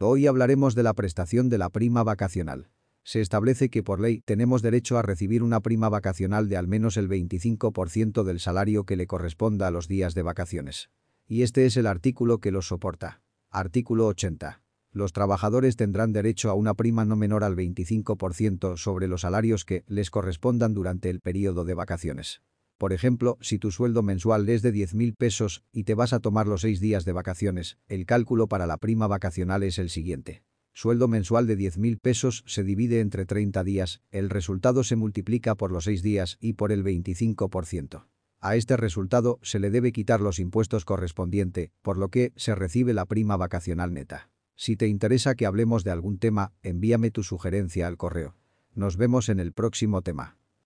Hoy hablaremos de la prestación de la prima vacacional. Se establece que por ley tenemos derecho a recibir una prima vacacional de al menos el 25% del salario que le corresponda a los días de vacaciones. Y este es el artículo que los soporta. Artículo 80. Los trabajadores tendrán derecho a una prima no menor al 25% sobre los salarios que les correspondan durante el periodo de vacaciones. Por ejemplo, si tu sueldo mensual es de 10.000 pesos y te vas a tomar los 6 días de vacaciones, el cálculo para la prima vacacional es el siguiente. Sueldo mensual de 10.000 pesos se divide entre 30 días, el resultado se multiplica por los 6 días y por el 25%. A este resultado se le debe quitar los impuestos correspondiente, por lo que se recibe la prima vacacional neta. Si te interesa que hablemos de algún tema, envíame tu sugerencia al correo. Nos vemos en el próximo tema.